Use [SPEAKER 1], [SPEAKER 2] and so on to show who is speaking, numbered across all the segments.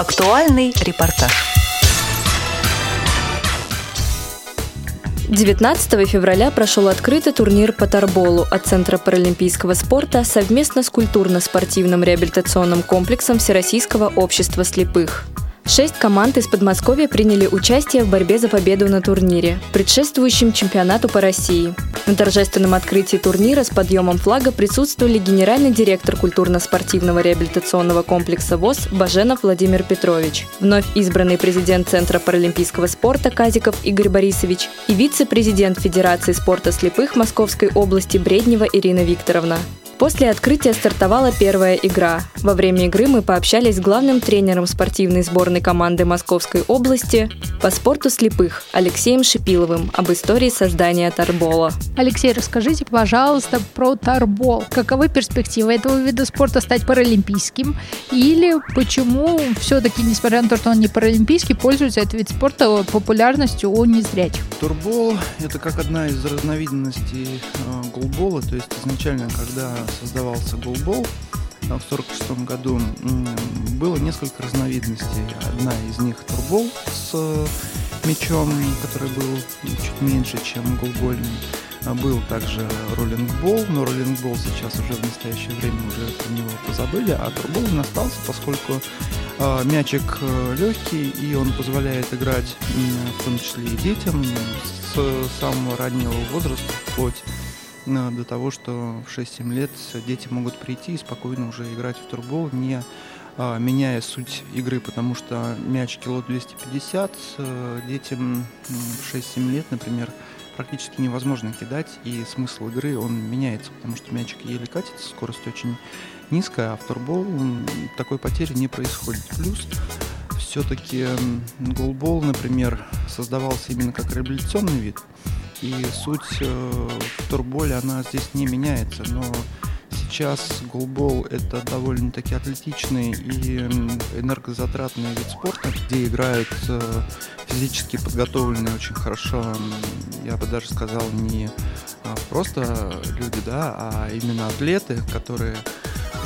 [SPEAKER 1] Актуальный репортаж.
[SPEAKER 2] 19 февраля прошел открытый турнир по тарболу от Центра паралимпийского спорта совместно с культурно-спортивным реабилитационным комплексом Всероссийского общества слепых. Шесть команд из Подмосковья приняли участие в борьбе за победу на турнире, предшествующем чемпионату по России. На торжественном открытии турнира с подъемом флага присутствовали генеральный директор культурно-спортивного реабилитационного комплекса ВОЗ Баженов Владимир Петрович, вновь избранный президент Центра паралимпийского спорта Казиков Игорь Борисович и вице-президент Федерации спорта слепых Московской области Бреднева Ирина Викторовна. После открытия стартовала первая игра. Во время игры мы пообщались с главным тренером спортивной сборной команды Московской области по спорту слепых Алексеем Шипиловым об истории создания тарбола.
[SPEAKER 3] Алексей, расскажите, пожалуйста, про тарбол. Каковы перспективы этого вида спорта стать паралимпийским? Или почему все-таки, несмотря на то, что он не паралимпийский, пользуется этот вид спорта популярностью у незрячих?
[SPEAKER 4] Турбол – это как одна из разновидностей э, голбола, то есть изначально, когда создавался голбол в 1946 году, было несколько разновидностей. Одна из них турбол с э, мячом, который был чуть меньше, чем голбольный. А был также роллингбол, но роллингбол сейчас уже в настоящее время уже про него позабыли, а турбол он остался, поскольку э, мячик э, легкий и он позволяет играть в том числе и детям с самого раннего возраста, вплоть до того, что в 6-7 лет дети могут прийти и спокойно уже играть в турбол, не а, меняя суть игры, потому что мяч кило 250 э, детям в 6-7 лет, например, практически невозможно кидать, и смысл игры он меняется, потому что мячик еле катится, скорость очень низкая, а в турбол такой потери не происходит. Плюс все-таки голбол, например, создавался именно как реабилитационный вид, и суть э, турболе, она здесь не меняется, но сейчас голбол это довольно-таки атлетичный и энергозатратный вид спорта, где играют э, физически подготовленные очень хорошо, я бы даже сказал, не а, просто люди, да, а именно атлеты, которые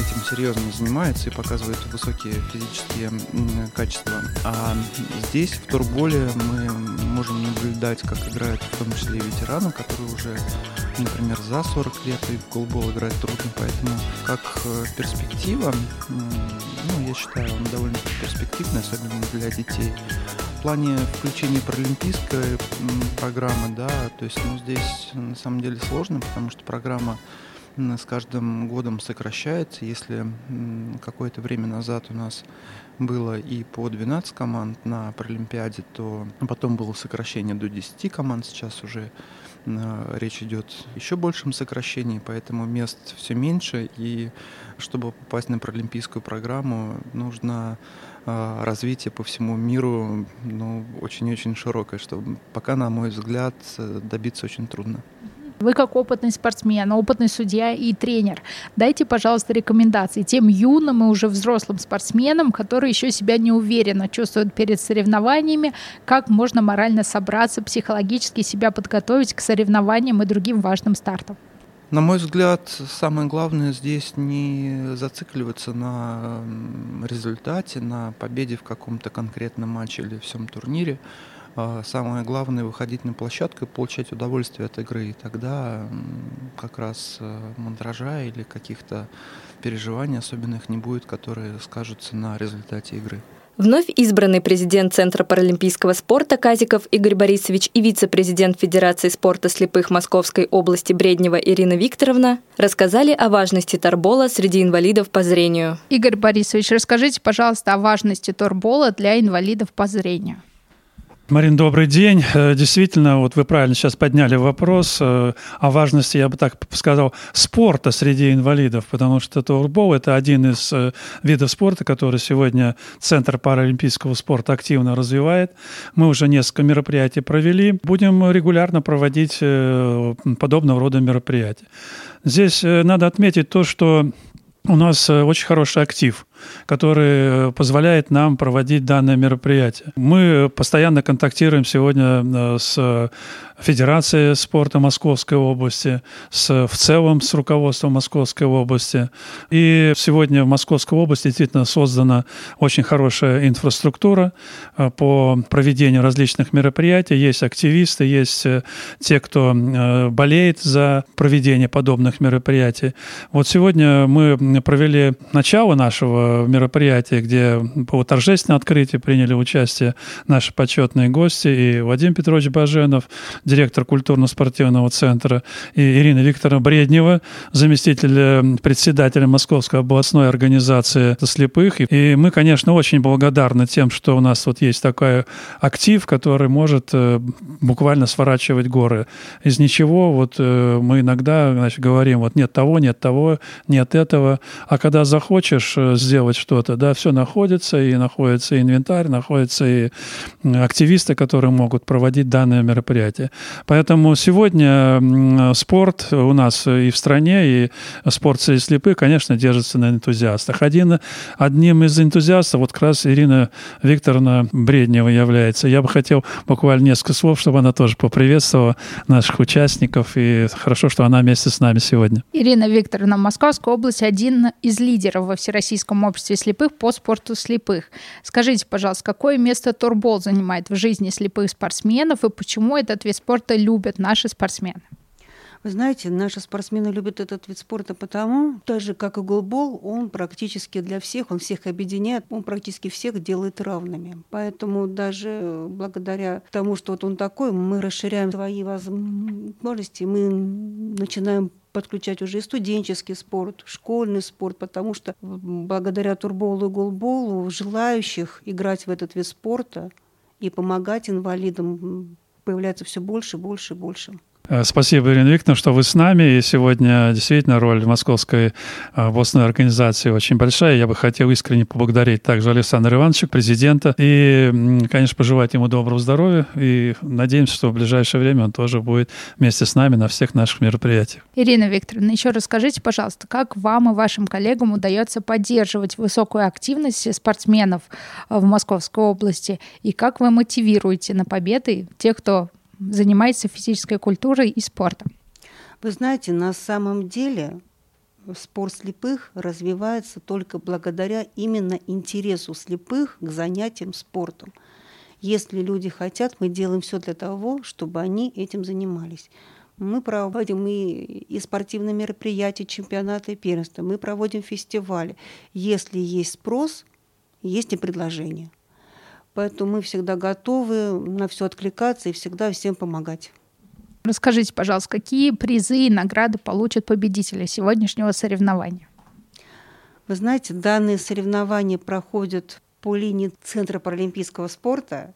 [SPEAKER 4] этим серьезно занимается и показывает высокие физические качества. А здесь, в турболе, мы можем наблюдать, как играют в том числе и ветераны, которые уже, например, за 40 лет и в голбол играть трудно, поэтому как э, перспектива, ну, я считаю, он довольно перспективный, особенно для детей. В плане включения паралимпийской программы, да, то есть, ну, здесь на самом деле сложно, потому что программа с каждым годом сокращается. Если какое-то время назад у нас было и по 12 команд на Паралимпиаде, то потом было сокращение до 10 команд, сейчас уже речь идет еще большем сокращении, поэтому мест все меньше, и чтобы попасть на паралимпийскую программу, нужно а, развитие по всему миру ну, очень-очень широкое, что пока, на мой взгляд, добиться очень трудно.
[SPEAKER 3] Вы как опытный спортсмен, опытный судья и тренер, дайте, пожалуйста, рекомендации тем юным и уже взрослым спортсменам, которые еще себя неуверенно чувствуют перед соревнованиями, как можно морально собраться, психологически себя подготовить к соревнованиям и другим важным стартам.
[SPEAKER 4] На мой взгляд, самое главное здесь не зацикливаться на результате, на победе в каком-то конкретном матче или всем турнире, а самое главное выходить на площадку и получать удовольствие от игры. И тогда как раз э, мандража или каких-то переживаний особенных не будет, которые скажутся на результате игры.
[SPEAKER 2] Вновь избранный президент Центра паралимпийского спорта Казиков Игорь Борисович и вице-президент Федерации спорта слепых Московской области Бреднева Ирина Викторовна рассказали о важности торбола среди инвалидов по зрению.
[SPEAKER 3] Игорь Борисович, расскажите, пожалуйста, о важности торбола для инвалидов по зрению.
[SPEAKER 5] Марин, добрый день. Э, действительно, вот вы правильно сейчас подняли вопрос э, о важности, я бы так сказал, спорта среди инвалидов, потому что турбол – это один из э, видов спорта, который сегодня Центр паралимпийского спорта активно развивает. Мы уже несколько мероприятий провели. Будем регулярно проводить подобного рода мероприятия. Здесь надо отметить то, что у нас очень хороший актив – который позволяет нам проводить данное мероприятие. Мы постоянно контактируем сегодня с Федерацией спорта Московской области, с, в целом с руководством Московской области. И сегодня в Московской области действительно создана очень хорошая инфраструктура э, по проведению различных мероприятий. Есть активисты, есть э, те, кто э, болеет за проведение подобных мероприятий. Вот сегодня мы провели начало нашего мероприятия, где по торжественному открытию приняли участие наши почетные гости и Вадим Петрович Баженов, директор культурно-спортивного центра, и Ирина Викторовна Бреднева, заместитель э, председателя Московской областной организации слепых. И мы, конечно, очень благодарны тем, что у нас вот есть такой актив, который может э, буквально сворачивать горы. Из ничего вот э, мы иногда значит, говорим, вот нет того, нет того, нет этого. А когда захочешь сделать что-то, да, все находится, и находится инвентарь, находятся и активисты, которые могут проводить данное мероприятие. Поэтому сегодня спорт у нас и в стране, и спорт среди слепых, конечно, держится на энтузиастах. Один, одним из энтузиастов вот как раз Ирина Викторовна Бреднева является. Я бы хотел буквально несколько слов, чтобы она тоже поприветствовала наших участников, и хорошо, что она вместе с нами сегодня.
[SPEAKER 3] Ирина Викторовна, Московская область один из лидеров во Всероссийском обществе слепых по спорту слепых. Скажите, пожалуйста, какое место турбол занимает в жизни слепых спортсменов и почему этот вид спорта любят наши спортсмены?
[SPEAKER 1] Вы знаете, наши спортсмены любят этот вид спорта потому, так же как и голбол, он практически для всех, он всех объединяет, он практически всех делает равными. Поэтому даже благодаря тому, что вот он такой, мы расширяем свои возможности, мы начинаем подключать уже и студенческий спорт, школьный спорт, потому что благодаря турболу и голболу желающих играть в этот вид спорта и помогать инвалидам появляется все больше, больше больше.
[SPEAKER 5] Э, спасибо, Ирина Викторовна, что вы с нами. И сегодня действительно роль Московской э, областной организации очень большая. Я бы хотел искренне поблагодарить также Александра Ивановича, президента, и, конечно, пожелать ему доброго здоровья. И надеемся, что в ближайшее время он тоже будет вместе с нами на всех наших мероприятиях.
[SPEAKER 3] Ирина Викторовна, еще расскажите, пожалуйста, как вам и вашим коллегам удается поддерживать высокую активность спортсменов э, в Московской области, и как вы мотивируете на победы тех, кто занимается физической культурой и спортом.
[SPEAKER 1] Вы знаете, на самом деле спорт слепых развивается только благодаря именно интересу слепых к занятиям спортом. Если люди хотят, мы делаем все для того, чтобы они этим занимались. Мы проводим и, и спортивные мероприятия, чемпионаты и первенства, мы проводим фестивали. Если есть спрос, есть и предложение. Поэтому мы всегда готовы на все откликаться и всегда всем помогать.
[SPEAKER 3] Расскажите, пожалуйста, какие призы и награды получат победители сегодняшнего соревнования?
[SPEAKER 1] Вы знаете, данные соревнования проходят по линии Центра паралимпийского спорта.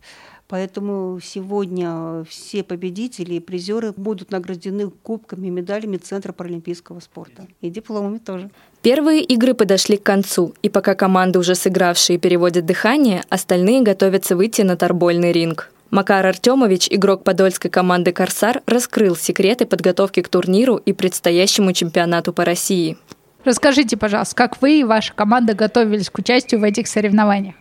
[SPEAKER 1] Поэтому сегодня все победители и призеры будут награждены кубками, медалями Центра паралимпийского спорта. И дипломами тоже.
[SPEAKER 2] Первые игры подошли к концу, и пока команды, уже сыгравшие, переводят дыхание, остальные готовятся выйти на торбольный ринг. Макар Артемович, игрок подольской команды «Корсар», раскрыл секреты подготовки к турниру и предстоящему чемпионату по России.
[SPEAKER 3] Расскажите, пожалуйста, как вы и ваша команда готовились к участию в этих соревнованиях?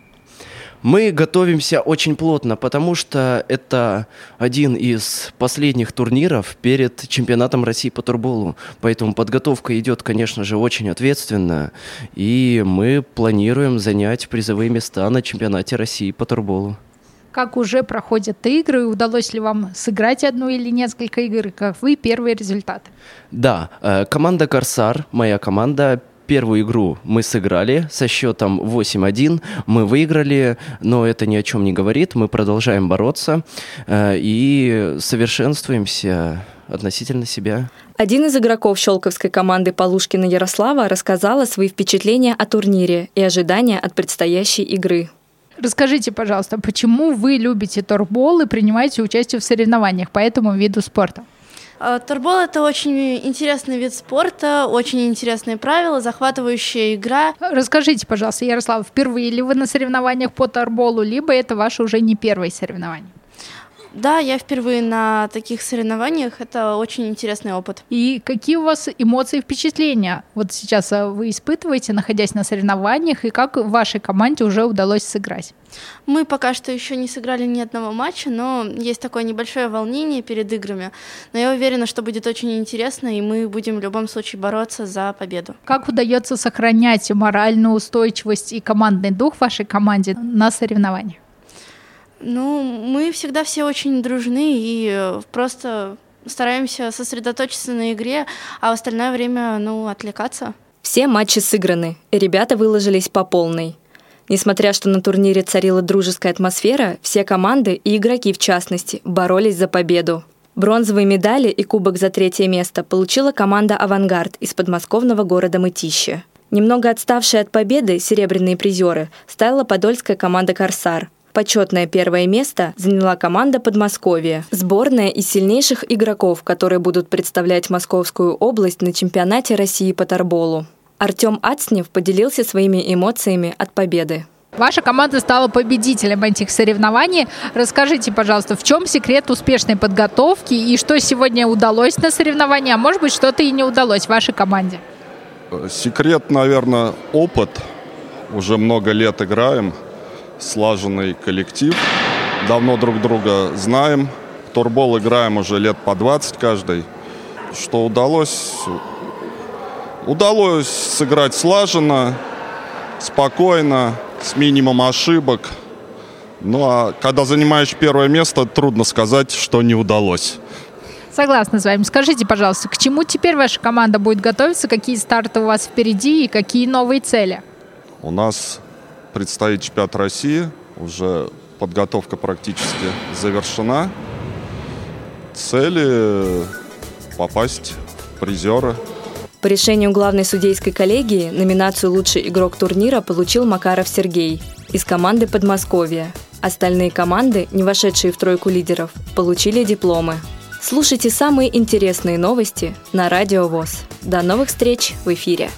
[SPEAKER 6] Мы готовимся очень плотно, потому что это один из последних турниров перед чемпионатом России по турболу. Поэтому подготовка идет, конечно же, очень ответственно. И мы планируем занять призовые места на чемпионате России по турболу.
[SPEAKER 3] Как уже проходят игры? Удалось ли вам сыграть одну или несколько игр? Как вы первые результаты?
[SPEAKER 6] Да, э, команда «Корсар», моя команда, Первую игру мы сыграли со счетом 8-1. Мы выиграли, но это ни о чем не говорит. Мы продолжаем бороться э, и совершенствуемся относительно себя.
[SPEAKER 2] Один из игроков щелковской команды Полушкина Ярослава рассказала свои впечатления о турнире и ожидания от предстоящей игры.
[SPEAKER 3] Расскажите, пожалуйста, почему вы любите торбол и принимаете участие в соревнованиях по этому виду спорта?
[SPEAKER 7] А, Турбол это очень интересный вид спорта, очень интересные правила, захватывающая игра.
[SPEAKER 3] Расскажите, пожалуйста, Ярослав, впервые ли вы на соревнованиях по торболу, либо это ваше уже не первое соревнование?
[SPEAKER 7] Да, я впервые на таких соревнованиях. Это очень интересный опыт.
[SPEAKER 3] И какие у вас эмоции и впечатления вот сейчас а, вы испытываете, находясь на соревнованиях, и как вашей команде уже удалось сыграть?
[SPEAKER 7] Мы пока что еще не сыграли ни одного матча, но есть такое небольшое волнение перед играми. Но я уверена, что будет очень интересно, и мы будем в любом случае бороться за победу.
[SPEAKER 3] Как удается сохранять моральную устойчивость и командный дух вашей команде на соревнованиях?
[SPEAKER 7] Ну, мы всегда все очень дружны и э, просто стараемся сосредоточиться на игре, а в остальное время, ну, отвлекаться.
[SPEAKER 2] Все матчи сыграны, и ребята выложились по полной. Несмотря что на турнире царила дружеская атмосфера, все команды и игроки в частности боролись за победу. Бронзовые медали и кубок за третье место получила команда «Авангард» из подмосковного города Мытищи. Немного отставшие от победы серебряные призеры стала подольская команда «Корсар», Почетное первое место заняла команда Подмосковья. Сборная из сильнейших игроков, которые будут представлять Московскую область на чемпионате России по тарболу. Артем Ацнев поделился своими эмоциями от победы.
[SPEAKER 3] Ваша команда стала победителем этих соревнований. Расскажите, пожалуйста, в чем секрет успешной подготовки и что сегодня удалось на соревновании, а может быть что-то и не удалось вашей команде?
[SPEAKER 8] Секрет, наверное, опыт. Уже много лет играем – слаженный коллектив. Давно друг друга знаем. В турбол играем уже лет по 20 каждый. Что удалось? Удалось сыграть слаженно, спокойно, с минимумом ошибок. Ну а когда занимаешь первое место, трудно сказать, что не удалось.
[SPEAKER 3] Согласна с вами. Скажите, пожалуйста, к чему теперь ваша команда будет готовиться? Какие старты у вас впереди и какие новые цели?
[SPEAKER 8] У нас предстоит чемпионат России. Уже подготовка практически завершена. Цели попасть в призеры.
[SPEAKER 2] По решению главной судейской коллегии номинацию «Лучший игрок турнира» получил Макаров Сергей из команды Подмосковья. Остальные команды, не вошедшие в тройку лидеров, получили дипломы. Слушайте самые интересные новости на Радио ВОЗ. До новых встреч в эфире!